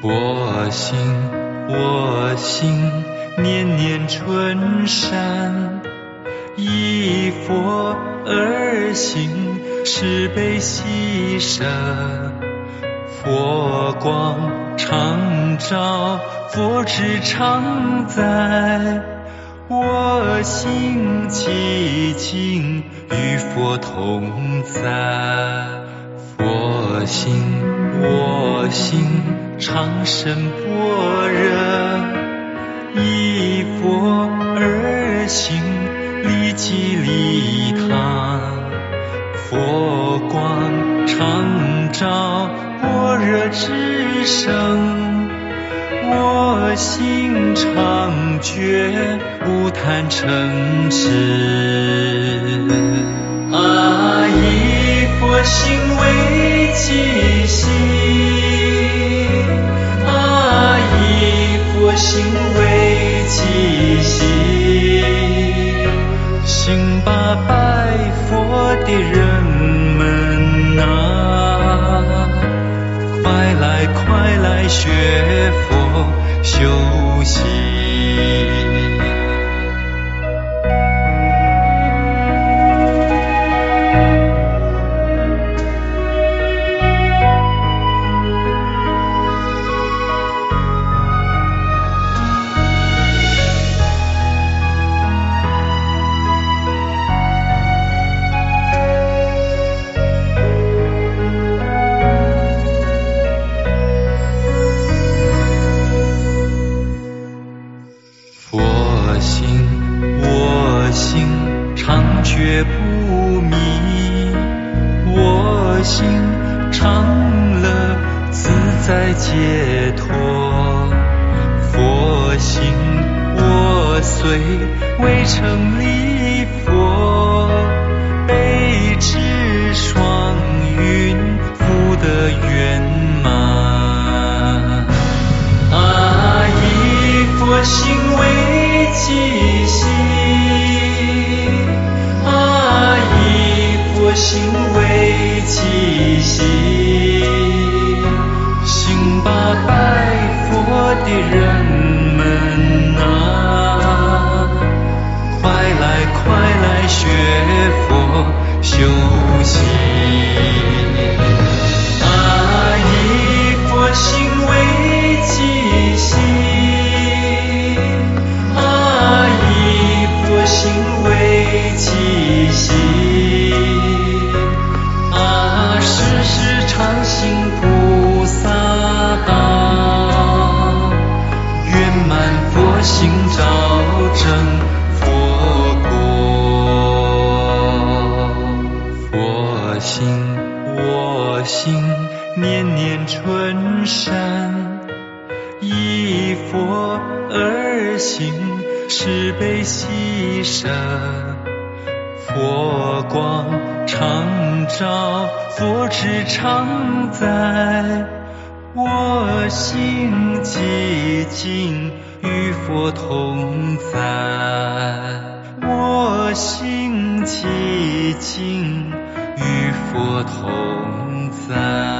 佛心，我心念念春山，依佛而行，是悲喜舍。佛光常照，佛智常在，我心寂静，与佛同在。佛心，我心常生般若，依佛而行，利己利他，佛光常照，般若之声，我心常觉，无贪嗔痴。西西，行吧拜佛的人们啊，快来快来学佛修也不迷，我心常乐自在解脱。佛心，我虽未成立心为己心，行吧拜佛的人们啊，快来快来学佛修行。常行菩萨道，圆满佛心照正佛果。佛心，我心念念春山，依佛而行，是悲喜舍。佛光常照，佛智常在，我心寂静，与佛同在。我心寂静，与佛同在。